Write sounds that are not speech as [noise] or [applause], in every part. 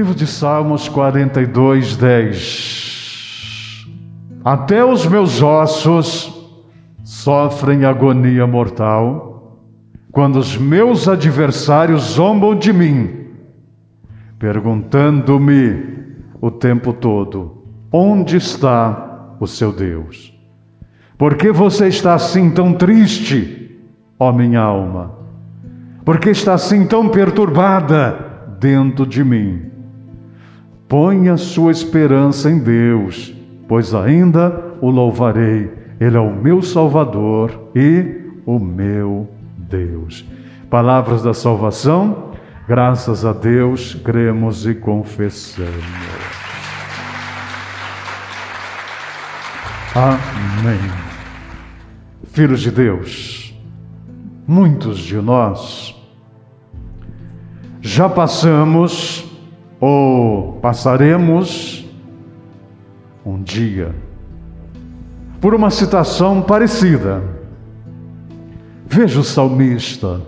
Livro de Salmos 42, 10. Até os meus ossos sofrem agonia mortal quando os meus adversários zombam de mim, perguntando-me o tempo todo: onde está o seu Deus? Por que você está assim tão triste, ó minha alma? Por que está assim tão perturbada dentro de mim? Ponha sua esperança em Deus, pois ainda o louvarei. Ele é o meu Salvador e o meu Deus. Palavras da salvação, graças a Deus, cremos e confessamos. Amém. Filhos de Deus, muitos de nós já passamos ou passaremos um dia por uma situação parecida. Veja o salmista.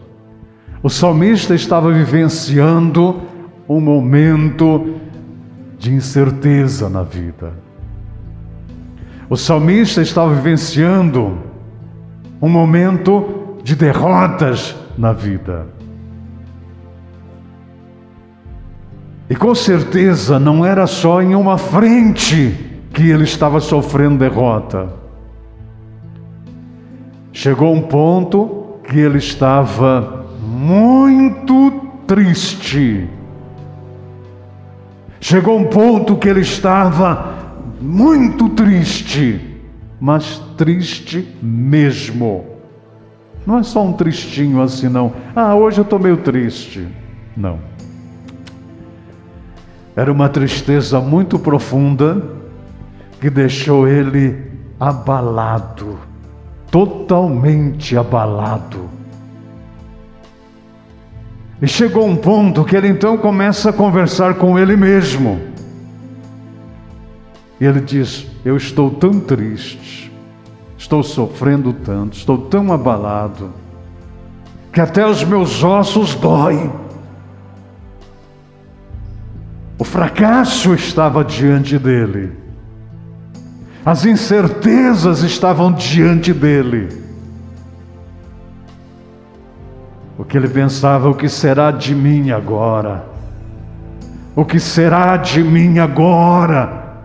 O salmista estava vivenciando um momento de incerteza na vida. O salmista estava vivenciando um momento de derrotas na vida. E com certeza não era só em uma frente que ele estava sofrendo derrota. Chegou um ponto que ele estava muito triste. Chegou um ponto que ele estava muito triste, mas triste mesmo. Não é só um tristinho assim, não. Ah, hoje eu estou meio triste. Não. Era uma tristeza muito profunda que deixou ele abalado, totalmente abalado. E chegou um ponto que ele então começa a conversar com ele mesmo. E ele diz: Eu estou tão triste, estou sofrendo tanto, estou tão abalado, que até os meus ossos doem. Fracasso estava diante dele. As incertezas estavam diante dele. O que ele pensava, o que será de mim agora? O que será de mim agora?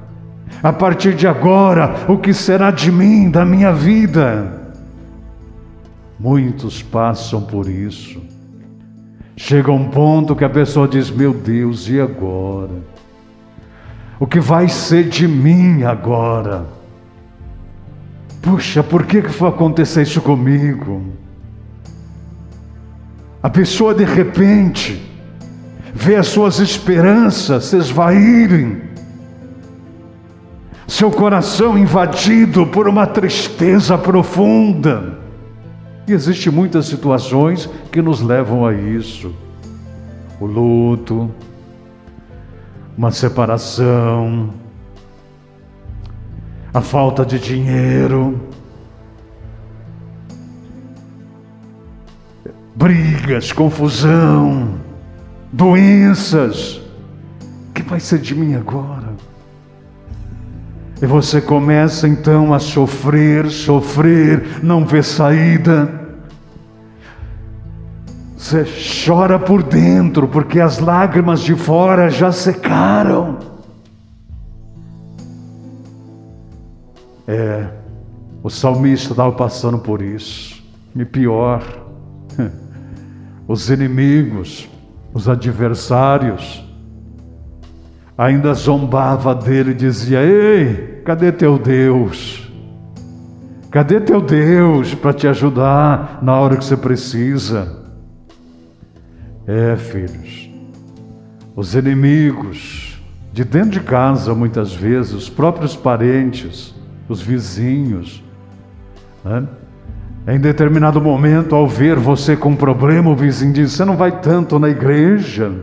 A partir de agora, o que será de mim, da minha vida? Muitos passam por isso. Chega um ponto que a pessoa diz: Meu Deus, e agora? O que vai ser de mim agora? Puxa, por que, que foi acontecer isso comigo? A pessoa de repente vê as suas esperanças se esvaírem, seu coração invadido por uma tristeza profunda. E existem muitas situações que nos levam a isso. O luto, uma separação, a falta de dinheiro, brigas, confusão, doenças. O que vai ser de mim agora? E você começa então a sofrer, sofrer, não vê saída. Você chora por dentro, porque as lágrimas de fora já secaram. É, o salmista estava passando por isso. E pior, [laughs] os inimigos, os adversários, ainda zombava dele e dizia: Ei, cadê teu Deus? Cadê teu Deus para te ajudar na hora que você precisa? É, filhos, os inimigos de dentro de casa, muitas vezes, os próprios parentes, os vizinhos, né? em determinado momento, ao ver você com um problema, o vizinho diz: Você não vai tanto na igreja.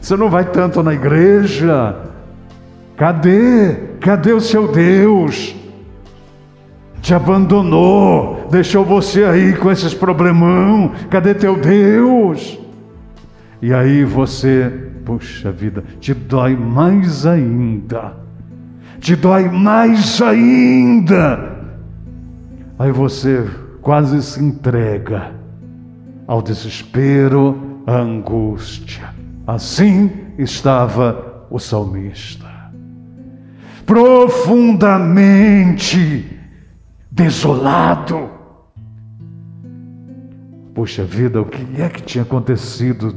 Você não vai tanto na igreja. Cadê? Cadê o seu Deus? Te abandonou, deixou você aí com esses problemão. Cadê teu Deus? E aí você puxa vida, te dói mais ainda. Te dói mais ainda. Aí você quase se entrega ao desespero, à angústia. Assim estava o salmista. Profundamente desolado. Puxa vida, o que é que tinha acontecido?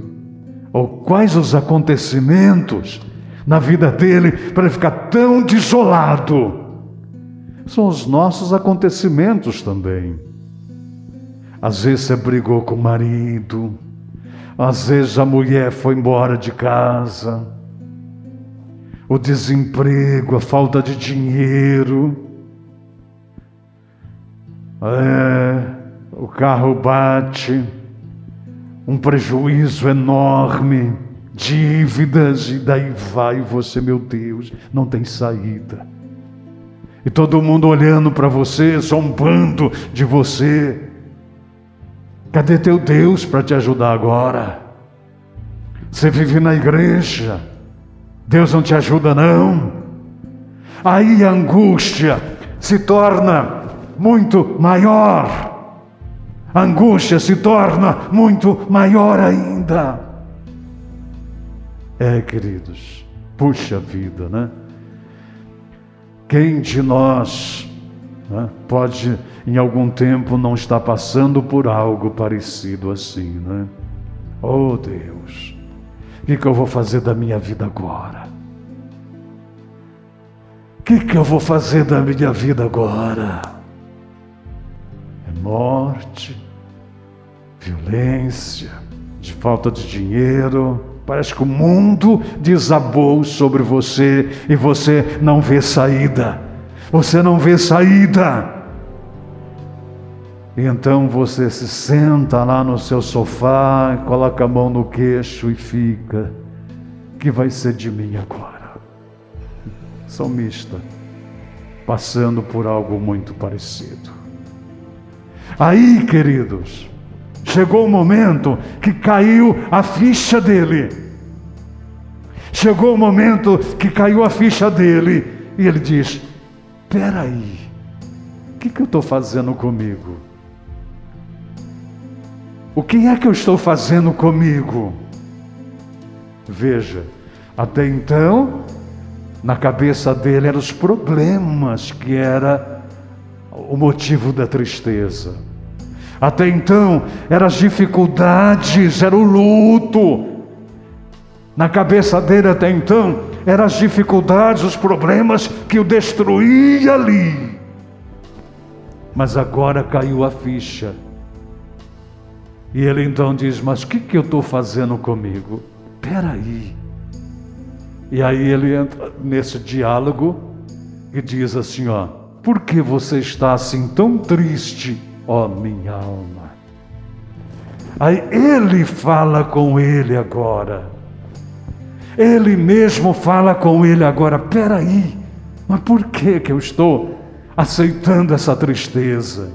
Ou quais os acontecimentos na vida dele para ele ficar tão desolado? São os nossos acontecimentos também. Às vezes você brigou com o marido, às vezes a mulher foi embora de casa, o desemprego, a falta de dinheiro, é, o carro bate, um prejuízo enorme, dívidas, e daí vai você, meu Deus, não tem saída. E todo mundo olhando para você, zombando de você. Cadê teu Deus para te ajudar agora? Você vive na igreja, Deus não te ajuda, não. Aí a angústia se torna muito maior. A angústia se torna muito maior ainda. É, queridos, puxa vida, né? Quem de nós né, pode, em algum tempo, não estar passando por algo parecido assim, né? Oh Deus, o que, que eu vou fazer da minha vida agora? O que, que eu vou fazer da minha vida agora? É morte, violência, de falta de dinheiro, Parece que o mundo desabou sobre você e você não vê saída. Você não vê saída. E então você se senta lá no seu sofá, coloca a mão no queixo e fica. que vai ser de mim agora? Salmista, passando por algo muito parecido. Aí, queridos, Chegou o momento que caiu a ficha dele. Chegou o momento que caiu a ficha dele. E ele diz: Peraí, o que, que eu estou fazendo comigo? O que é que eu estou fazendo comigo? Veja, até então, na cabeça dele eram os problemas que era o motivo da tristeza. Até então, eram as dificuldades, era o luto. Na cabeça dele até então, eram as dificuldades, os problemas que o destruía ali. Mas agora caiu a ficha. E ele então diz: Mas o que, que eu estou fazendo comigo? Peraí. E aí ele entra nesse diálogo e diz assim: Ó, por que você está assim tão triste? ó minha alma. Aí ele fala com ele agora. Ele mesmo fala com ele agora. Peraí, mas por que que eu estou aceitando essa tristeza?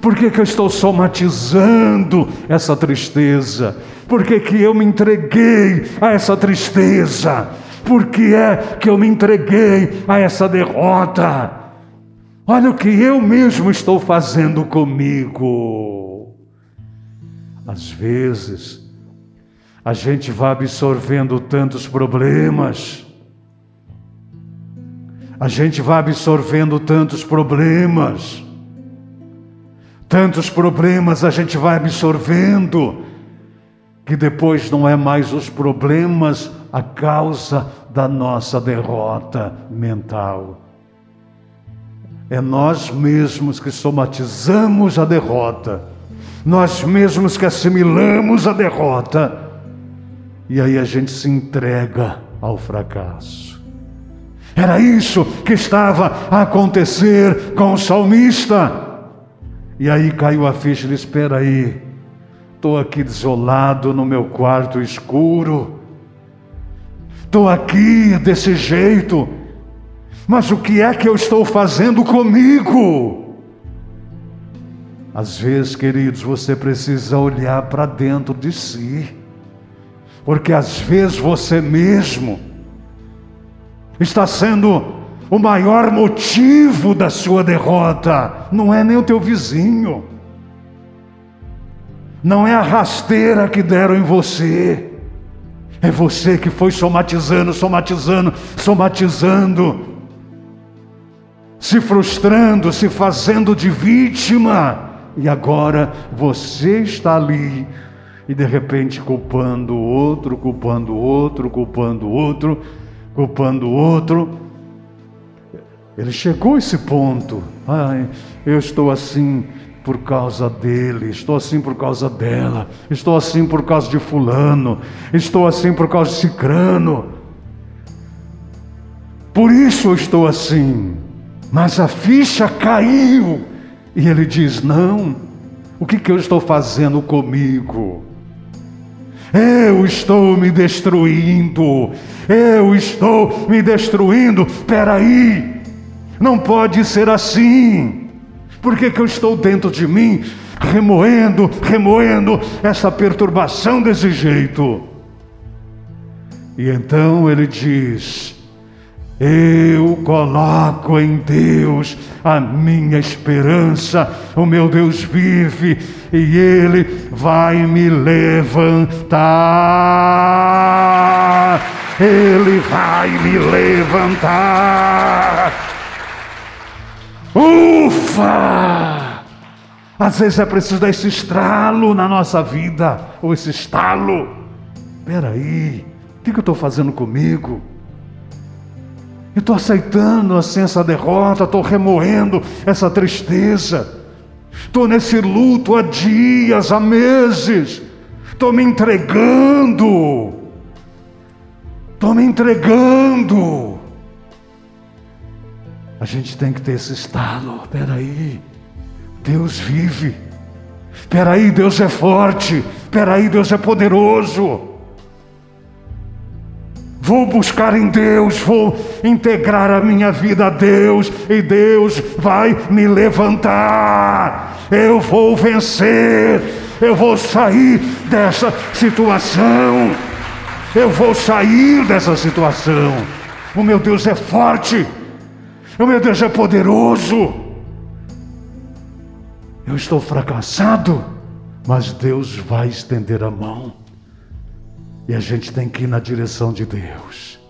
Por que, que eu estou somatizando essa tristeza? Por que, que eu me entreguei a essa tristeza? Por que é que eu me entreguei a essa derrota? Olha o que eu mesmo estou fazendo comigo. Às vezes, a gente vai absorvendo tantos problemas, a gente vai absorvendo tantos problemas, tantos problemas a gente vai absorvendo, que depois não é mais os problemas a causa da nossa derrota mental. É nós mesmos que somatizamos a derrota, nós mesmos que assimilamos a derrota, e aí a gente se entrega ao fracasso. Era isso que estava a acontecer com o salmista. E aí caiu a ficha, ele espera aí, estou aqui desolado no meu quarto escuro, estou aqui desse jeito, mas o que é que eu estou fazendo comigo? Às vezes, queridos, você precisa olhar para dentro de si. Porque às vezes você mesmo está sendo o maior motivo da sua derrota, não é nem o teu vizinho, não é a rasteira que deram em você, é você que foi somatizando, somatizando, somatizando, se frustrando, se fazendo de vítima, e agora você está ali e de repente culpando o outro, culpando o outro, culpando o outro, culpando o outro. Ele chegou a esse ponto. Ai, eu estou assim por causa dele, estou assim por causa dela, estou assim por causa de fulano, estou assim por causa de cicrano. Por isso eu estou assim. Mas a ficha caiu. E ele diz: Não, o que, que eu estou fazendo comigo? Eu estou me destruindo. Eu estou me destruindo. Peraí, não pode ser assim. Por que, que eu estou dentro de mim, remoendo, remoendo essa perturbação desse jeito? E então ele diz: eu coloco em Deus a minha esperança. O meu Deus vive e Ele vai me levantar. Ele vai me levantar. Ufa! Às vezes é preciso dar esse estralo na nossa vida, ou esse estalo. Espera aí, o que eu estou fazendo comigo? Eu estou aceitando assim essa derrota, estou remoendo essa tristeza. Estou nesse luto há dias, há meses. Estou me entregando. Estou me entregando. A gente tem que ter esse estalo. Espera aí, Deus vive. Espera aí, Deus é forte. Espera aí, Deus é poderoso. Vou buscar em Deus, vou integrar a minha vida a Deus, e Deus vai me levantar. Eu vou vencer, eu vou sair dessa situação. Eu vou sair dessa situação. O meu Deus é forte, o meu Deus é poderoso. Eu estou fracassado, mas Deus vai estender a mão. E a gente tem que ir na direção de Deus.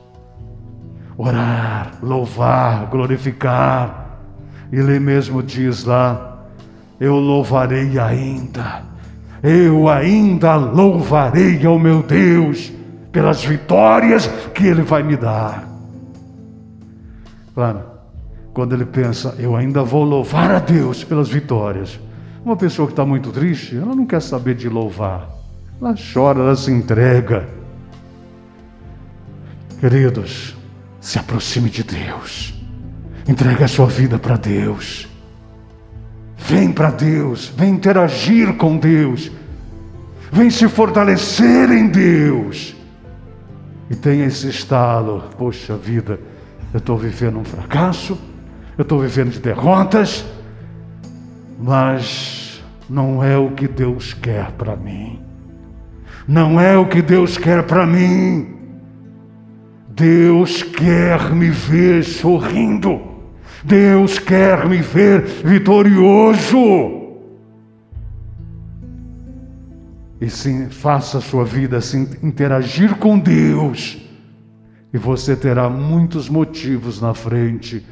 Orar, louvar, glorificar. Ele mesmo diz lá: Eu louvarei ainda. Eu ainda louvarei ao meu Deus pelas vitórias que Ele vai me dar. Claro, quando ele pensa, eu ainda vou louvar a Deus pelas vitórias. Uma pessoa que está muito triste, ela não quer saber de louvar. Ela chora, ela se entrega. Queridos, se aproxime de Deus. Entregue a sua vida para Deus. Vem para Deus, vem interagir com Deus. Vem se fortalecer em Deus. E tenha esse estalo, poxa vida, eu estou vivendo um fracasso, eu estou vivendo de derrotas, mas não é o que Deus quer para mim. Não é o que Deus quer para mim. Deus quer me ver sorrindo. Deus quer me ver vitorioso. E sim, faça a sua vida assim, interagir com Deus. E você terá muitos motivos na frente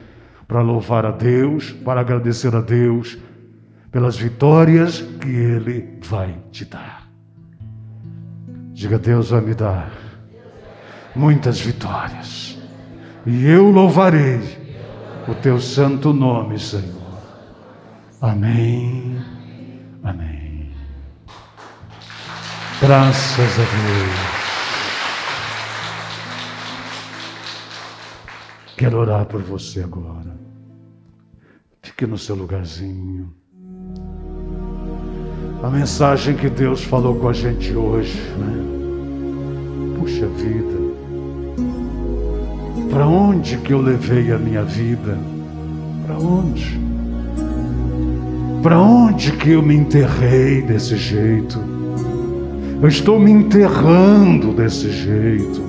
para louvar a Deus, para agradecer a Deus pelas vitórias que Ele vai te dar. Diga, Deus vai me dar muitas vitórias. E eu louvarei o teu santo nome, Senhor. Amém. Amém. Graças a Deus. Quero orar por você agora. Fique no seu lugarzinho. A mensagem que Deus falou com a gente hoje, né? Puxa vida. Para onde que eu levei a minha vida? Para onde? Para onde que eu me enterrei desse jeito? Eu estou me enterrando desse jeito.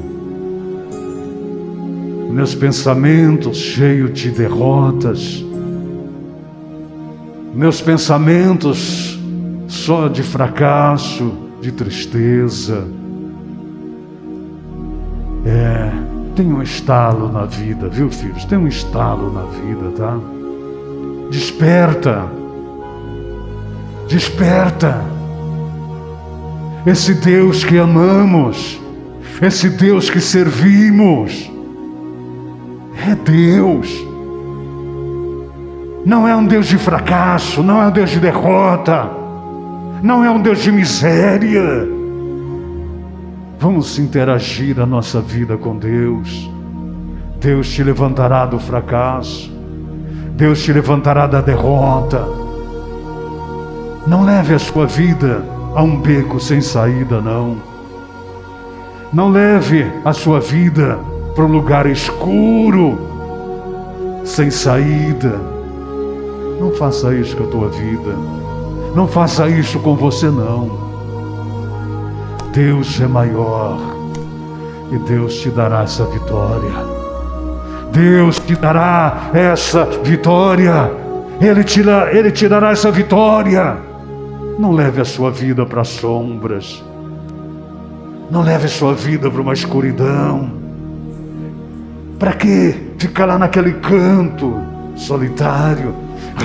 Meus pensamentos cheios de derrotas. Meus pensamentos só de fracasso, de tristeza. É, tem um estalo na vida, viu, filhos? Tem um estalo na vida, tá? Desperta. Desperta. Esse Deus que amamos, esse Deus que servimos, é Deus. Não é um Deus de fracasso, não é um Deus de derrota, não é um Deus de miséria. Vamos interagir a nossa vida com Deus. Deus te levantará do fracasso, Deus te levantará da derrota. Não leve a sua vida a um beco sem saída, não. Não leve a sua vida para um lugar escuro, sem saída. Não faça isso com a tua vida. Não faça isso com você, não. Deus é maior e Deus te dará essa vitória. Deus te dará essa vitória. Ele te, ele te dará essa vitória. Não leve a sua vida para sombras. Não leve a sua vida para uma escuridão. Para que ficar lá naquele canto solitário,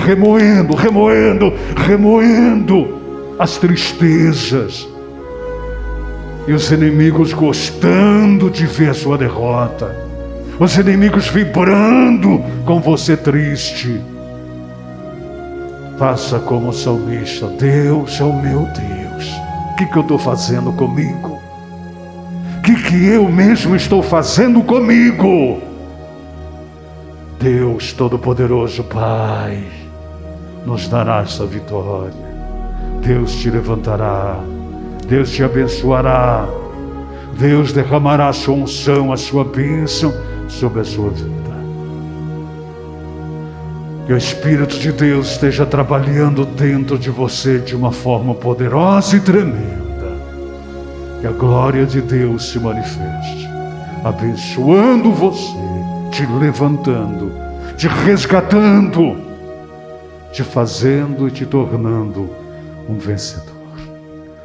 remoendo, remoendo, remoendo as tristezas e os inimigos gostando de ver a sua derrota, os inimigos vibrando com você triste. Faça como o salmista: Deus é o meu Deus. O que, que eu estou fazendo comigo? O que, que eu mesmo estou fazendo comigo? Deus Todo-Poderoso, Pai, nos dará essa vitória. Deus te levantará, Deus te abençoará, Deus derramará a sua unção, a sua bênção sobre a sua vida. Que o Espírito de Deus esteja trabalhando dentro de você de uma forma poderosa e tremenda. Que a glória de Deus se manifeste, abençoando você te levantando, te resgatando, te fazendo e te tornando um vencedor.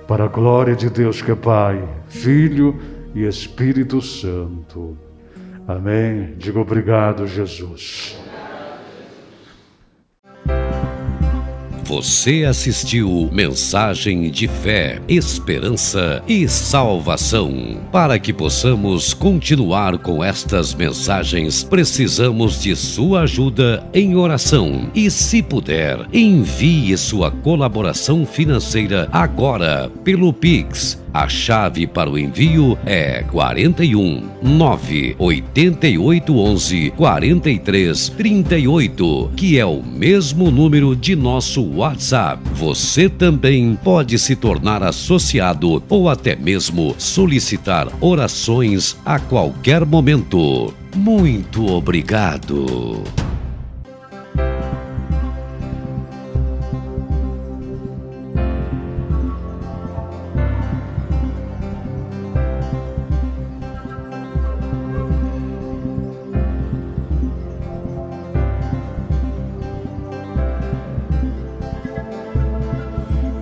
Para a glória de Deus que é Pai, Filho e Espírito Santo. Amém. Digo obrigado, Jesus. Você assistiu Mensagem de Fé, Esperança e Salvação. Para que possamos continuar com estas mensagens, precisamos de sua ajuda em oração. E se puder, envie sua colaboração financeira agora pelo Pix a chave para o envio é 41 9 88 11 43 38, que é o mesmo número de nosso WhatsApp. Você também pode se tornar associado ou até mesmo solicitar orações a qualquer momento. Muito obrigado.